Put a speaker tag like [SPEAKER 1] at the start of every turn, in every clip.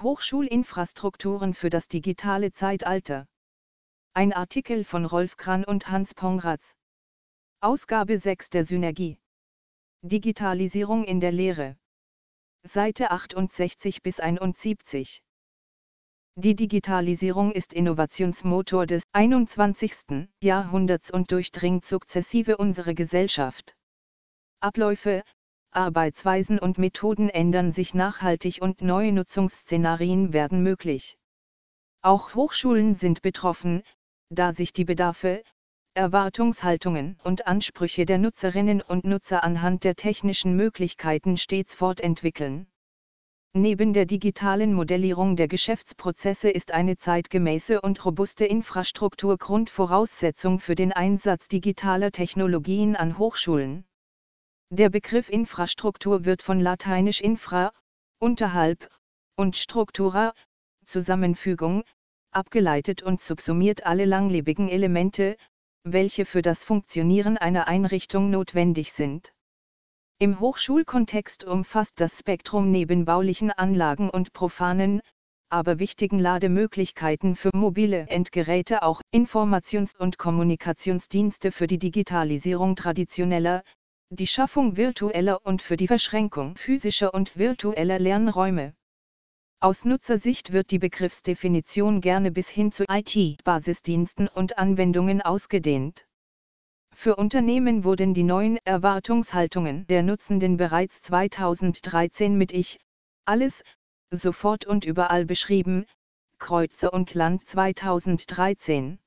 [SPEAKER 1] Hochschulinfrastrukturen für das digitale Zeitalter. Ein Artikel von Rolf Kran und Hans Pongratz. Ausgabe 6 der Synergie. Digitalisierung in der Lehre. Seite 68 bis 71. Die Digitalisierung ist Innovationsmotor des 21. Jahrhunderts und durchdringt sukzessive unsere Gesellschaft. Abläufe, Arbeitsweisen und Methoden ändern sich nachhaltig und neue Nutzungsszenarien werden möglich. Auch Hochschulen sind betroffen, da sich die Bedarfe, Erwartungshaltungen und Ansprüche der Nutzerinnen und Nutzer anhand der technischen Möglichkeiten stets fortentwickeln. Neben der digitalen Modellierung der Geschäftsprozesse ist eine zeitgemäße und robuste Infrastruktur Grundvoraussetzung für den Einsatz digitaler Technologien an Hochschulen. Der Begriff Infrastruktur wird von lateinisch infra, unterhalb, und structura, Zusammenfügung, abgeleitet und subsumiert alle langlebigen Elemente, welche für das Funktionieren einer Einrichtung notwendig sind. Im Hochschulkontext umfasst das Spektrum neben baulichen Anlagen und profanen, aber wichtigen Lademöglichkeiten für mobile Endgeräte auch Informations- und Kommunikationsdienste für die Digitalisierung traditioneller, die Schaffung virtueller und für die Verschränkung physischer und virtueller Lernräume. Aus Nutzersicht wird die Begriffsdefinition gerne bis hin zu IT-Basisdiensten und Anwendungen ausgedehnt. Für Unternehmen wurden die neuen Erwartungshaltungen der Nutzenden bereits 2013 mit Ich, alles, sofort und überall beschrieben, Kreuzer und Land 2013.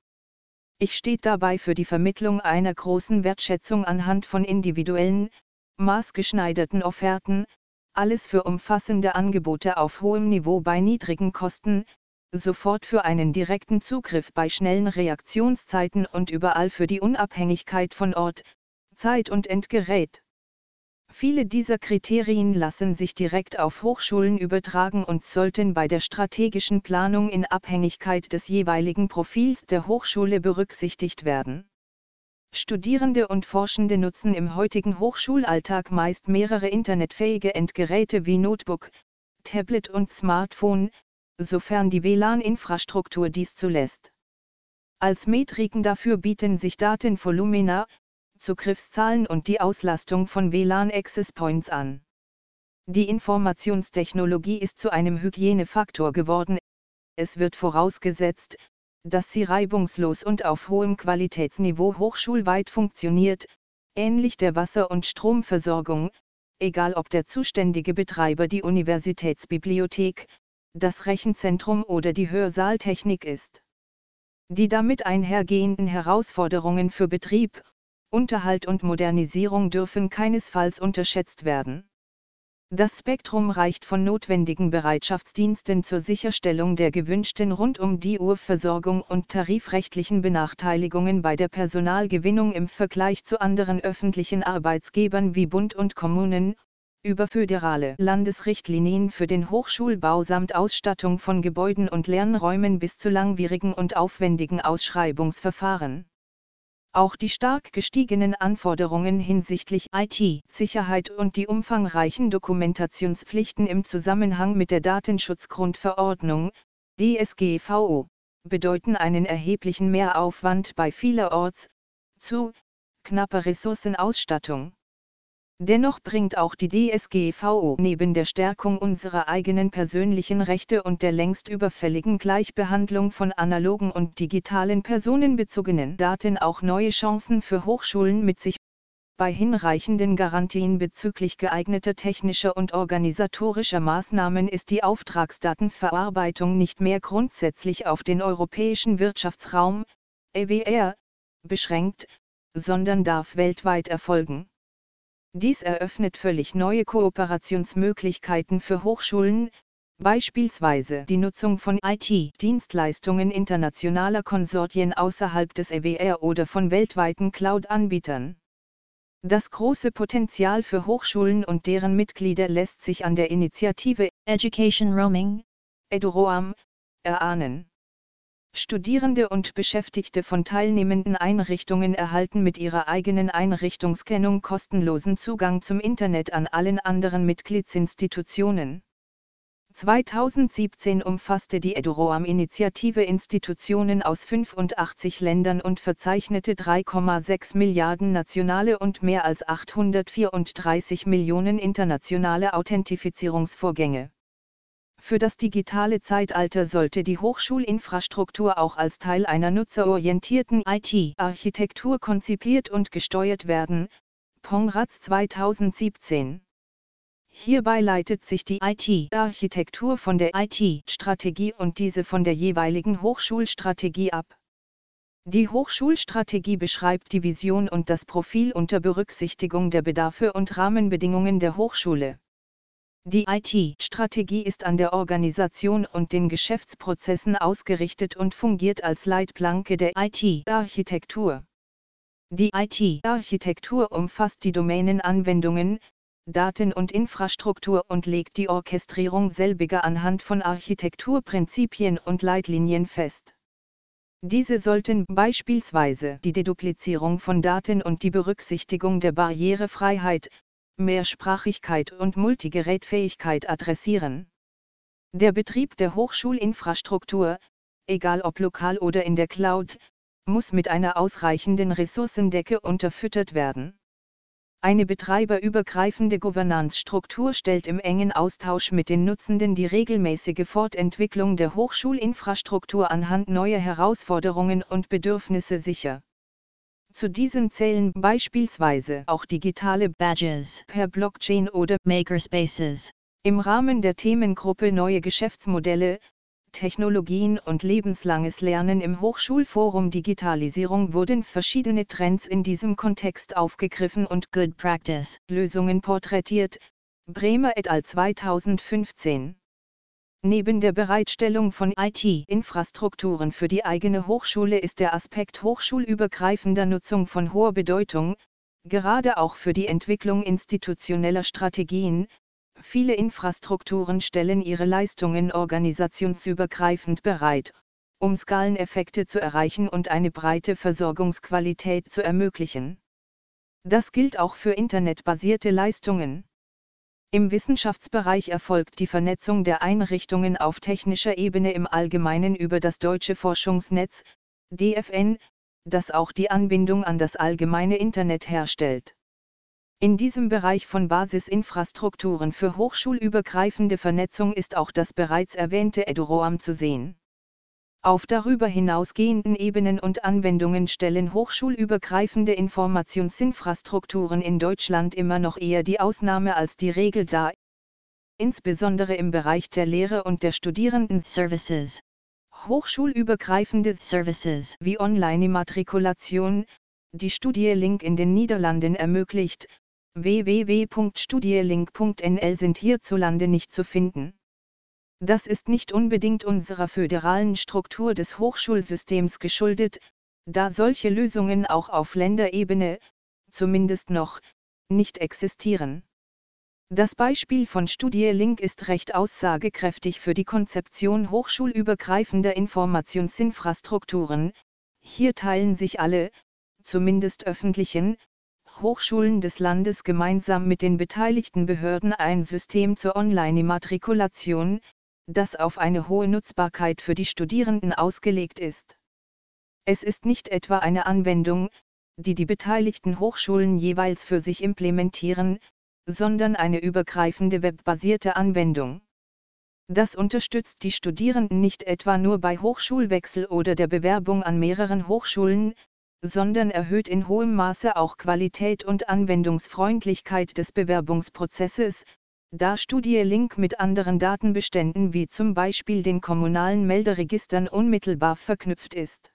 [SPEAKER 1] Ich steht dabei für die Vermittlung einer großen Wertschätzung anhand von individuellen, maßgeschneiderten Offerten, alles für umfassende Angebote auf hohem Niveau bei niedrigen Kosten, sofort für einen direkten Zugriff bei schnellen Reaktionszeiten und überall für die Unabhängigkeit von Ort, Zeit und Endgerät. Viele dieser Kriterien lassen sich direkt auf Hochschulen übertragen und sollten bei der strategischen Planung in Abhängigkeit des jeweiligen Profils der Hochschule berücksichtigt werden. Studierende und Forschende nutzen im heutigen Hochschulalltag meist mehrere internetfähige Endgeräte wie Notebook, Tablet und Smartphone, sofern die WLAN-Infrastruktur dies zulässt. Als Metriken dafür bieten sich Datenvolumina, Zugriffszahlen und die Auslastung von WLAN Access Points an. Die Informationstechnologie ist zu einem Hygienefaktor geworden. Es wird vorausgesetzt, dass sie reibungslos und auf hohem Qualitätsniveau hochschulweit funktioniert, ähnlich der Wasser- und Stromversorgung, egal ob der zuständige Betreiber die Universitätsbibliothek, das Rechenzentrum oder die Hörsaaltechnik ist. Die damit einhergehenden Herausforderungen für Betrieb, Unterhalt und Modernisierung dürfen keinesfalls unterschätzt werden. Das Spektrum reicht von notwendigen Bereitschaftsdiensten zur Sicherstellung der gewünschten Rund-um-die-Uhr-Versorgung und tarifrechtlichen Benachteiligungen bei der Personalgewinnung im Vergleich zu anderen öffentlichen Arbeitsgebern wie Bund und Kommunen, über föderale Landesrichtlinien für den Hochschulbau samt Ausstattung von Gebäuden und Lernräumen bis zu langwierigen und aufwendigen Ausschreibungsverfahren. Auch die stark gestiegenen Anforderungen hinsichtlich IT-Sicherheit und die umfangreichen Dokumentationspflichten im Zusammenhang mit der Datenschutzgrundverordnung, DSGVO, bedeuten einen erheblichen Mehraufwand bei vielerorts, zu, knapper Ressourcenausstattung. Dennoch bringt auch die DSGVO neben der Stärkung unserer eigenen persönlichen Rechte und der längst überfälligen Gleichbehandlung von analogen und digitalen personenbezogenen Daten auch neue Chancen für Hochschulen mit sich. Bei hinreichenden Garantien bezüglich geeigneter technischer und organisatorischer Maßnahmen ist die Auftragsdatenverarbeitung nicht mehr grundsätzlich auf den europäischen Wirtschaftsraum, EWR, beschränkt, sondern darf weltweit erfolgen. Dies eröffnet völlig neue Kooperationsmöglichkeiten für Hochschulen, beispielsweise die Nutzung von IT-Dienstleistungen internationaler Konsortien außerhalb des EWR oder von weltweiten Cloud-Anbietern. Das große Potenzial für Hochschulen und deren Mitglieder lässt sich an der Initiative
[SPEAKER 2] Education Roaming
[SPEAKER 1] EduRoam erahnen. Studierende und Beschäftigte von teilnehmenden Einrichtungen erhalten mit ihrer eigenen Einrichtungskennung kostenlosen Zugang zum Internet an allen anderen Mitgliedsinstitutionen. 2017 umfasste die EduRoam-Initiative Institutionen aus 85 Ländern und verzeichnete 3,6 Milliarden nationale und mehr als 834 Millionen internationale Authentifizierungsvorgänge. Für das digitale Zeitalter sollte die Hochschulinfrastruktur auch als Teil einer nutzerorientierten IT-Architektur konzipiert und gesteuert werden. Pongratz 2017. Hierbei leitet sich die IT-Architektur von der IT-Strategie und diese von der jeweiligen Hochschulstrategie ab. Die Hochschulstrategie beschreibt die Vision und das Profil unter Berücksichtigung der Bedarfe und Rahmenbedingungen der Hochschule. Die IT-Strategie ist an der Organisation und den Geschäftsprozessen ausgerichtet und fungiert als Leitplanke der IT-Architektur. Die IT-Architektur umfasst die Domänenanwendungen, Daten und Infrastruktur und legt die Orchestrierung selbiger anhand von Architekturprinzipien und Leitlinien fest. Diese sollten beispielsweise die Deduplizierung von Daten und die Berücksichtigung der Barrierefreiheit, Mehrsprachigkeit und Multigerätfähigkeit adressieren. Der Betrieb der Hochschulinfrastruktur, egal ob lokal oder in der Cloud, muss mit einer ausreichenden Ressourcendecke unterfüttert werden. Eine betreiberübergreifende Governance-Struktur stellt im engen Austausch mit den Nutzenden die regelmäßige Fortentwicklung der Hochschulinfrastruktur anhand neuer Herausforderungen und Bedürfnisse sicher. Zu diesen zählen beispielsweise auch digitale Badges per Blockchain oder Makerspaces. Im Rahmen der Themengruppe Neue Geschäftsmodelle, Technologien und lebenslanges Lernen im Hochschulforum Digitalisierung wurden verschiedene Trends in diesem Kontext aufgegriffen und Good Practice Lösungen porträtiert. Bremer et al. 2015 Neben der Bereitstellung von IT-Infrastrukturen für die eigene Hochschule ist der Aspekt hochschulübergreifender Nutzung von hoher Bedeutung, gerade auch für die Entwicklung institutioneller Strategien. Viele Infrastrukturen stellen ihre Leistungen organisationsübergreifend bereit, um Skaleneffekte zu erreichen und eine breite Versorgungsqualität zu ermöglichen. Das gilt auch für internetbasierte Leistungen. Im Wissenschaftsbereich erfolgt die Vernetzung der Einrichtungen auf technischer Ebene im Allgemeinen über das Deutsche Forschungsnetz, DFN, das auch die Anbindung an das allgemeine Internet herstellt. In diesem Bereich von Basisinfrastrukturen für hochschulübergreifende Vernetzung ist auch das bereits erwähnte EduRoam zu sehen. Auf darüber hinausgehenden Ebenen und Anwendungen stellen hochschulübergreifende Informationsinfrastrukturen in Deutschland immer noch eher die Ausnahme als die Regel dar. Insbesondere im Bereich der Lehre und der Studierenden Services. Hochschulübergreifende Services wie Online-Immatrikulation, die Studielink in den Niederlanden ermöglicht, www.studielink.nl sind hierzulande nicht zu finden. Das ist nicht unbedingt unserer föderalen Struktur des Hochschulsystems geschuldet, da solche Lösungen auch auf Länderebene, zumindest noch, nicht existieren. Das Beispiel von Studielink ist recht aussagekräftig für die Konzeption hochschulübergreifender Informationsinfrastrukturen. Hier teilen sich alle, zumindest öffentlichen, Hochschulen des Landes gemeinsam mit den beteiligten Behörden ein System zur Online-Immatrikulation, das auf eine hohe Nutzbarkeit für die Studierenden ausgelegt ist. Es ist nicht etwa eine Anwendung, die die beteiligten Hochschulen jeweils für sich implementieren, sondern eine übergreifende webbasierte Anwendung. Das unterstützt die Studierenden nicht etwa nur bei Hochschulwechsel oder der Bewerbung an mehreren Hochschulen, sondern erhöht in hohem Maße auch Qualität und Anwendungsfreundlichkeit des Bewerbungsprozesses, da Studielink mit anderen Datenbeständen wie zum Beispiel den kommunalen Melderegistern unmittelbar verknüpft ist.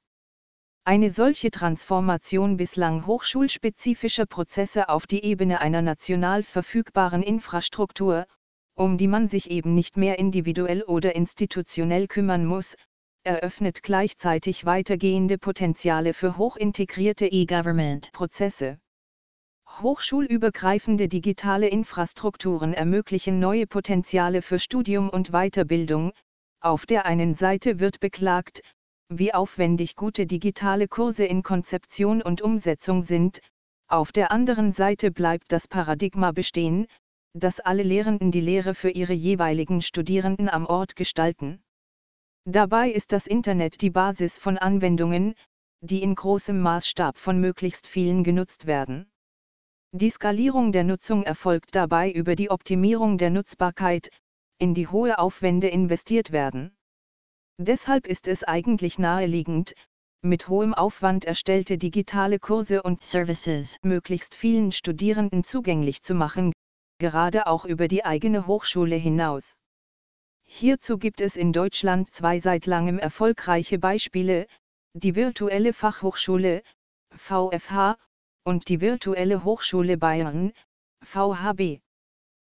[SPEAKER 1] Eine solche Transformation bislang hochschulspezifischer Prozesse auf die Ebene einer national verfügbaren Infrastruktur, um die man sich eben nicht mehr individuell oder institutionell kümmern muss, eröffnet gleichzeitig weitergehende Potenziale für hochintegrierte E-Government-Prozesse. Hochschulübergreifende digitale Infrastrukturen ermöglichen neue Potenziale für Studium und Weiterbildung. Auf der einen Seite wird beklagt, wie aufwendig gute digitale Kurse in Konzeption und Umsetzung sind, auf der anderen Seite bleibt das Paradigma bestehen, dass alle Lehrenden die Lehre für ihre jeweiligen Studierenden am Ort gestalten. Dabei ist das Internet die Basis von Anwendungen, die in großem Maßstab von möglichst vielen genutzt werden. Die Skalierung der Nutzung erfolgt dabei über die Optimierung der Nutzbarkeit, in die hohe Aufwände investiert werden. Deshalb ist es eigentlich naheliegend, mit hohem Aufwand erstellte digitale Kurse und Services möglichst vielen Studierenden zugänglich zu machen, gerade auch über die eigene Hochschule hinaus. Hierzu gibt es in Deutschland zwei seit langem erfolgreiche Beispiele, die virtuelle Fachhochschule, VFH, und die virtuelle Hochschule Bayern, VHB.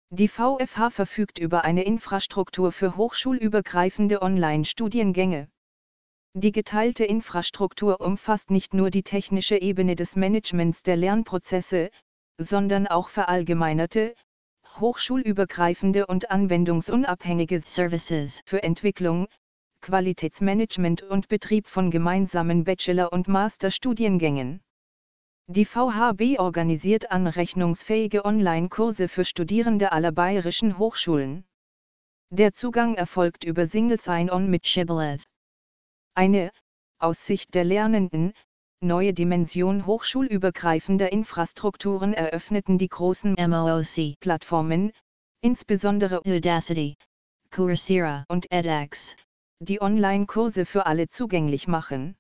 [SPEAKER 1] Die VFH verfügt über eine Infrastruktur für hochschulübergreifende Online-Studiengänge. Die geteilte Infrastruktur umfasst nicht nur die technische Ebene des Managements der Lernprozesse, sondern auch verallgemeinerte, hochschulübergreifende und anwendungsunabhängige Services für Entwicklung, Qualitätsmanagement und Betrieb von gemeinsamen Bachelor- und Masterstudiengängen. Die VHB organisiert anrechnungsfähige Online-Kurse für Studierende aller bayerischen Hochschulen. Der Zugang erfolgt über Single Sign-On mit Shibboleth. Eine, aus Sicht der Lernenden, neue Dimension hochschulübergreifender Infrastrukturen eröffneten die großen MOOC-Plattformen, insbesondere Udacity, Coursera und edX, die Online-Kurse für alle zugänglich machen.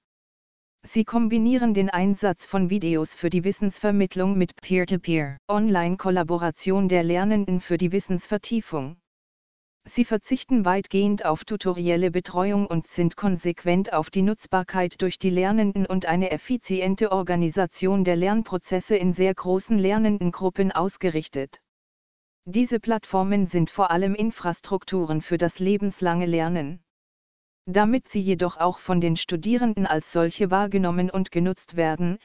[SPEAKER 1] Sie kombinieren den Einsatz von Videos für die Wissensvermittlung mit Peer-to-Peer, Online-Kollaboration der Lernenden für die Wissensvertiefung. Sie verzichten weitgehend auf tutorielle Betreuung und sind konsequent auf die Nutzbarkeit durch die Lernenden und eine effiziente Organisation der Lernprozesse in sehr großen Lernendengruppen ausgerichtet. Diese Plattformen sind vor allem Infrastrukturen für das lebenslange Lernen. Damit sie jedoch auch von den Studierenden als solche wahrgenommen und genutzt werden,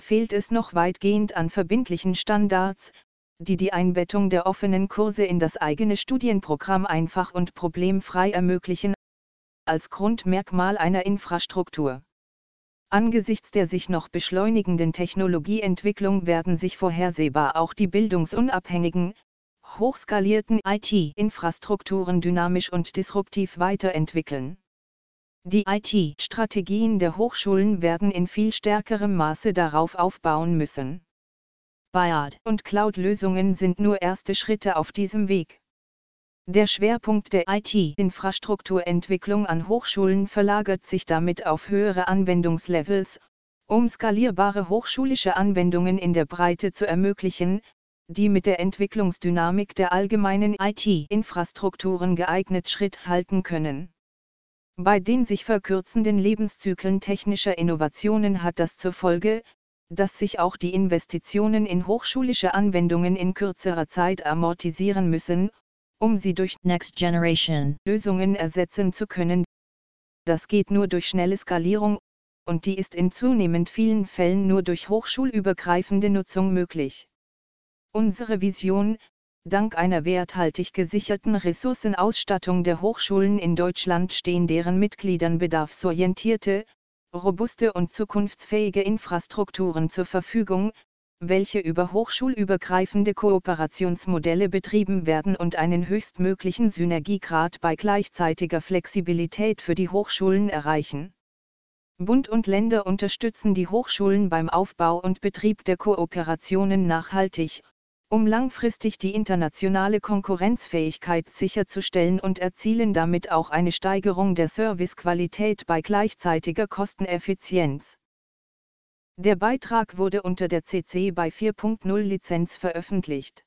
[SPEAKER 1] fehlt es noch weitgehend an verbindlichen Standards, die die Einbettung der offenen Kurse in das eigene Studienprogramm einfach und problemfrei ermöglichen, als Grundmerkmal einer Infrastruktur. Angesichts der sich noch beschleunigenden Technologieentwicklung werden sich vorhersehbar auch die bildungsunabhängigen, hochskalierten IT-Infrastrukturen dynamisch und disruptiv weiterentwickeln. Die IT-Strategien der Hochschulen werden in viel stärkerem Maße darauf aufbauen müssen. Buyout und Cloud-Lösungen sind nur erste Schritte auf diesem Weg. Der Schwerpunkt der IT-Infrastrukturentwicklung an Hochschulen verlagert sich damit auf höhere Anwendungslevels, um skalierbare hochschulische Anwendungen in der Breite zu ermöglichen, die mit der Entwicklungsdynamik der allgemeinen IT-Infrastrukturen geeignet Schritt halten können. Bei den sich verkürzenden Lebenszyklen technischer Innovationen hat das zur Folge, dass sich auch die Investitionen in hochschulische Anwendungen in kürzerer Zeit amortisieren müssen, um sie durch Next Generation Lösungen ersetzen zu können. Das geht nur durch schnelle Skalierung, und die ist in zunehmend vielen Fällen nur durch hochschulübergreifende Nutzung möglich. Unsere Vision, dank einer werthaltig gesicherten Ressourcenausstattung der Hochschulen in Deutschland stehen deren Mitgliedern bedarfsorientierte, robuste und zukunftsfähige Infrastrukturen zur Verfügung, welche über hochschulübergreifende Kooperationsmodelle betrieben werden und einen höchstmöglichen Synergiegrad bei gleichzeitiger Flexibilität für die Hochschulen erreichen. Bund und Länder unterstützen die Hochschulen beim Aufbau und Betrieb der Kooperationen nachhaltig, um langfristig die internationale Konkurrenzfähigkeit sicherzustellen und erzielen damit auch eine Steigerung der Servicequalität bei gleichzeitiger Kosteneffizienz. Der Beitrag wurde unter der CC by 4.0 Lizenz veröffentlicht.